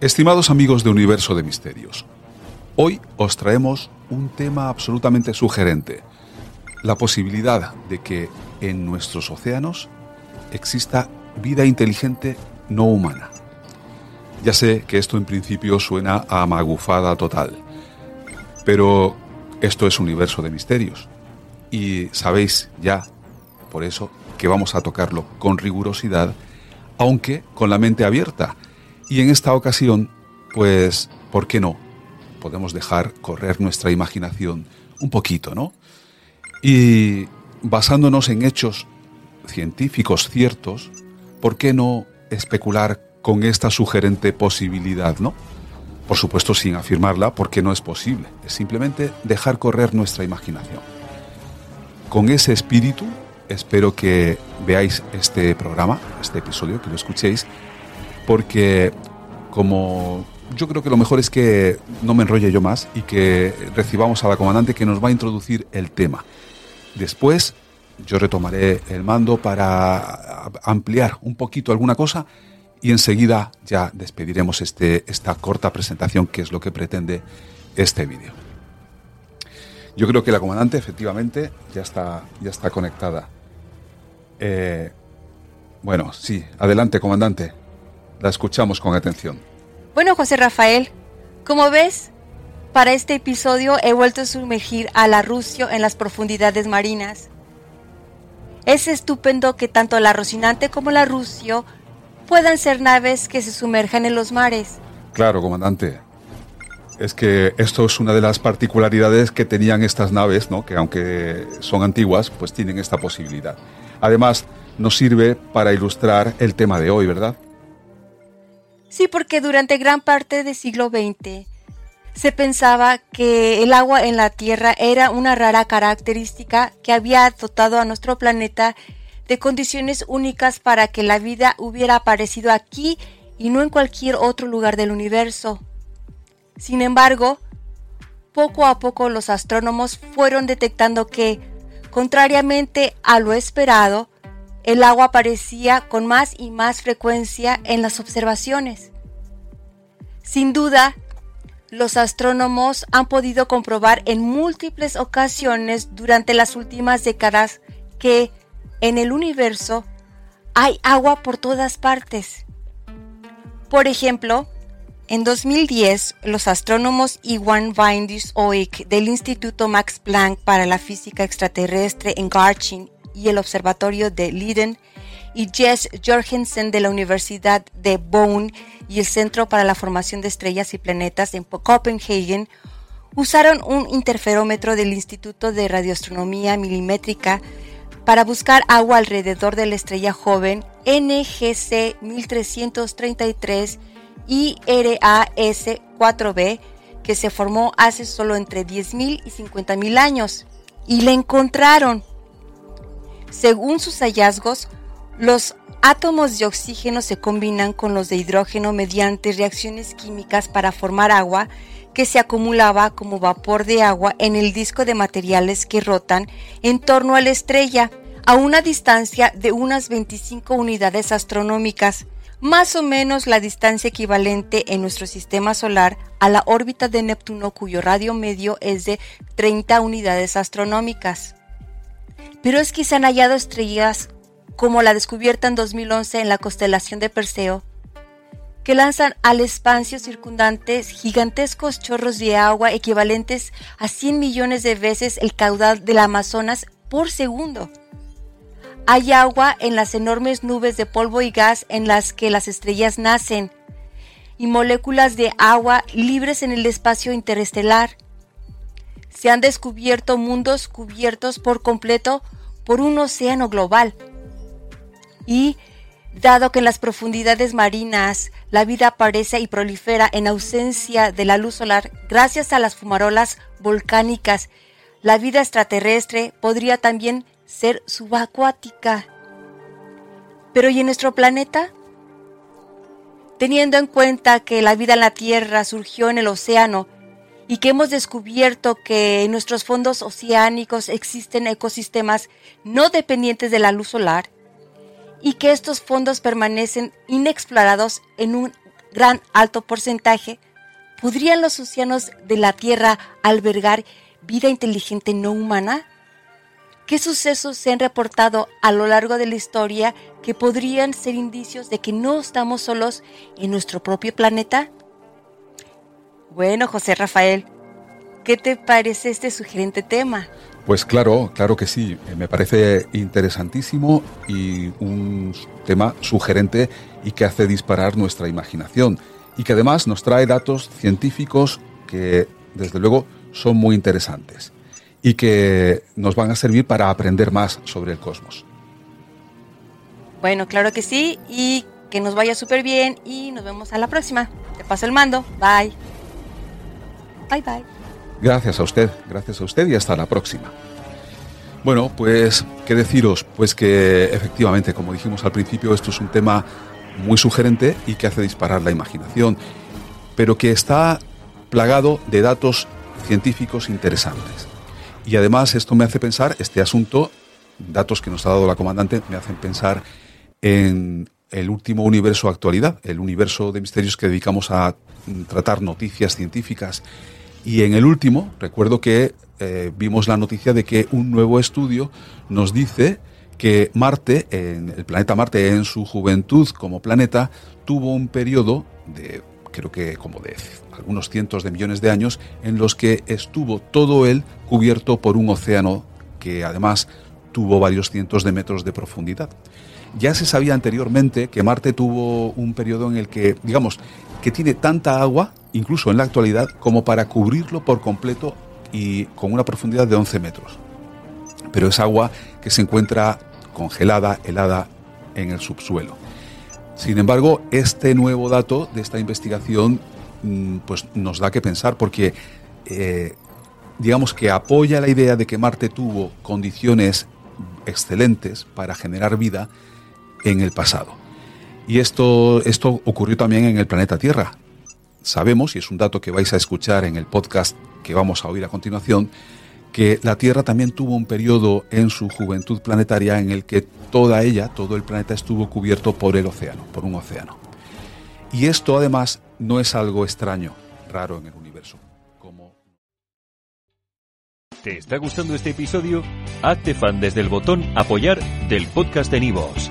Estimados amigos de Universo de Misterios, hoy os traemos un tema absolutamente sugerente. La posibilidad de que en nuestros océanos exista vida inteligente no humana. Ya sé que esto en principio suena a magufada total, pero esto es universo de misterios. Y sabéis ya, por eso, que vamos a tocarlo con rigurosidad, aunque con la mente abierta. Y en esta ocasión, pues, ¿por qué no? Podemos dejar correr nuestra imaginación un poquito, ¿no? Y basándonos en hechos científicos ciertos, ¿por qué no especular con esta sugerente posibilidad, ¿no? Por supuesto sin afirmarla porque no es posible, es simplemente dejar correr nuestra imaginación. Con ese espíritu espero que veáis este programa, este episodio, que lo escuchéis, porque como yo creo que lo mejor es que no me enrolle yo más y que recibamos a la comandante que nos va a introducir el tema. Después yo retomaré el mando para ampliar un poquito alguna cosa y enseguida ya despediremos este, esta corta presentación que es lo que pretende este vídeo. Yo creo que la comandante efectivamente ya está, ya está conectada. Eh, bueno, sí, adelante comandante. La escuchamos con atención. Bueno, José Rafael, como ves, para este episodio he vuelto a sumergir a la Rusio en las profundidades marinas. Es estupendo que tanto la Rocinante como la Rusio puedan ser naves que se sumerjan en los mares. Claro, comandante. Es que esto es una de las particularidades que tenían estas naves, ¿no? que aunque son antiguas, pues tienen esta posibilidad. Además, nos sirve para ilustrar el tema de hoy, ¿verdad? Sí, porque durante gran parte del siglo XX se pensaba que el agua en la Tierra era una rara característica que había dotado a nuestro planeta de condiciones únicas para que la vida hubiera aparecido aquí y no en cualquier otro lugar del universo. Sin embargo, poco a poco los astrónomos fueron detectando que, contrariamente a lo esperado, el agua aparecía con más y más frecuencia en las observaciones. Sin duda, los astrónomos han podido comprobar en múltiples ocasiones durante las últimas décadas que en el universo hay agua por todas partes. Por ejemplo, en 2010, los astrónomos Iwan Windus Oik del Instituto Max Planck para la Física Extraterrestre en Garching y el Observatorio de Leiden y Jess Jorgensen de la Universidad de Bonn y el Centro para la Formación de Estrellas y Planetas en Copenhagen usaron un interferómetro del Instituto de Radioastronomía Milimétrica para buscar agua alrededor de la estrella joven NGC 1333 y RAS 4b que se formó hace solo entre 10.000 y 50.000 años y la encontraron. Según sus hallazgos, los átomos de oxígeno se combinan con los de hidrógeno mediante reacciones químicas para formar agua que se acumulaba como vapor de agua en el disco de materiales que rotan en torno a la estrella a una distancia de unas 25 unidades astronómicas, más o menos la distancia equivalente en nuestro sistema solar a la órbita de Neptuno cuyo radio medio es de 30 unidades astronómicas. Pero es que se han hallado estrellas como la descubierta en 2011 en la constelación de Perseo, que lanzan al espacio circundante gigantescos chorros de agua equivalentes a 100 millones de veces el caudal del Amazonas por segundo. Hay agua en las enormes nubes de polvo y gas en las que las estrellas nacen, y moléculas de agua libres en el espacio interestelar. Se han descubierto mundos cubiertos por completo por un océano global. Y Dado que en las profundidades marinas la vida aparece y prolifera en ausencia de la luz solar gracias a las fumarolas volcánicas, la vida extraterrestre podría también ser subacuática. Pero ¿y en nuestro planeta? Teniendo en cuenta que la vida en la Tierra surgió en el océano y que hemos descubierto que en nuestros fondos oceánicos existen ecosistemas no dependientes de la luz solar, y que estos fondos permanecen inexplorados en un gran alto porcentaje, ¿podrían los océanos de la Tierra albergar vida inteligente no humana? ¿Qué sucesos se han reportado a lo largo de la historia que podrían ser indicios de que no estamos solos en nuestro propio planeta? Bueno, José Rafael, ¿qué te parece este sugerente tema? Pues claro, claro que sí. Eh, me parece interesantísimo y un tema sugerente y que hace disparar nuestra imaginación y que además nos trae datos científicos que desde luego son muy interesantes y que nos van a servir para aprender más sobre el cosmos. Bueno, claro que sí y que nos vaya súper bien y nos vemos a la próxima. Te paso el mando. Bye. Bye bye. Gracias a usted, gracias a usted y hasta la próxima. Bueno, pues, ¿qué deciros? Pues que efectivamente, como dijimos al principio, esto es un tema muy sugerente y que hace disparar la imaginación, pero que está plagado de datos científicos interesantes. Y además esto me hace pensar, este asunto, datos que nos ha dado la comandante, me hacen pensar en el último universo actualidad, el universo de misterios que dedicamos a tratar noticias científicas y en el último, recuerdo que eh, vimos la noticia de que un nuevo estudio nos dice que Marte, en el planeta Marte, en su juventud como planeta, tuvo un periodo de, creo que como de algunos cientos de millones de años, en los que estuvo todo él cubierto por un océano que además tuvo varios cientos de metros de profundidad. Ya se sabía anteriormente que Marte tuvo un periodo en el que, digamos, que tiene tanta agua, incluso en la actualidad, como para cubrirlo por completo y con una profundidad de 11 metros. Pero es agua que se encuentra congelada, helada en el subsuelo. Sin embargo, este nuevo dato de esta investigación mm, pues nos da que pensar porque eh, digamos que apoya la idea de que Marte tuvo condiciones excelentes para generar vida en el pasado. Y esto, esto ocurrió también en el planeta Tierra. Sabemos, y es un dato que vais a escuchar en el podcast que vamos a oír a continuación, que la Tierra también tuvo un periodo en su juventud planetaria en el que toda ella, todo el planeta estuvo cubierto por el océano, por un océano. Y esto además no es algo extraño, raro en el universo. ¿Te está gustando este episodio? Hazte fan desde el botón apoyar del podcast de Nivos.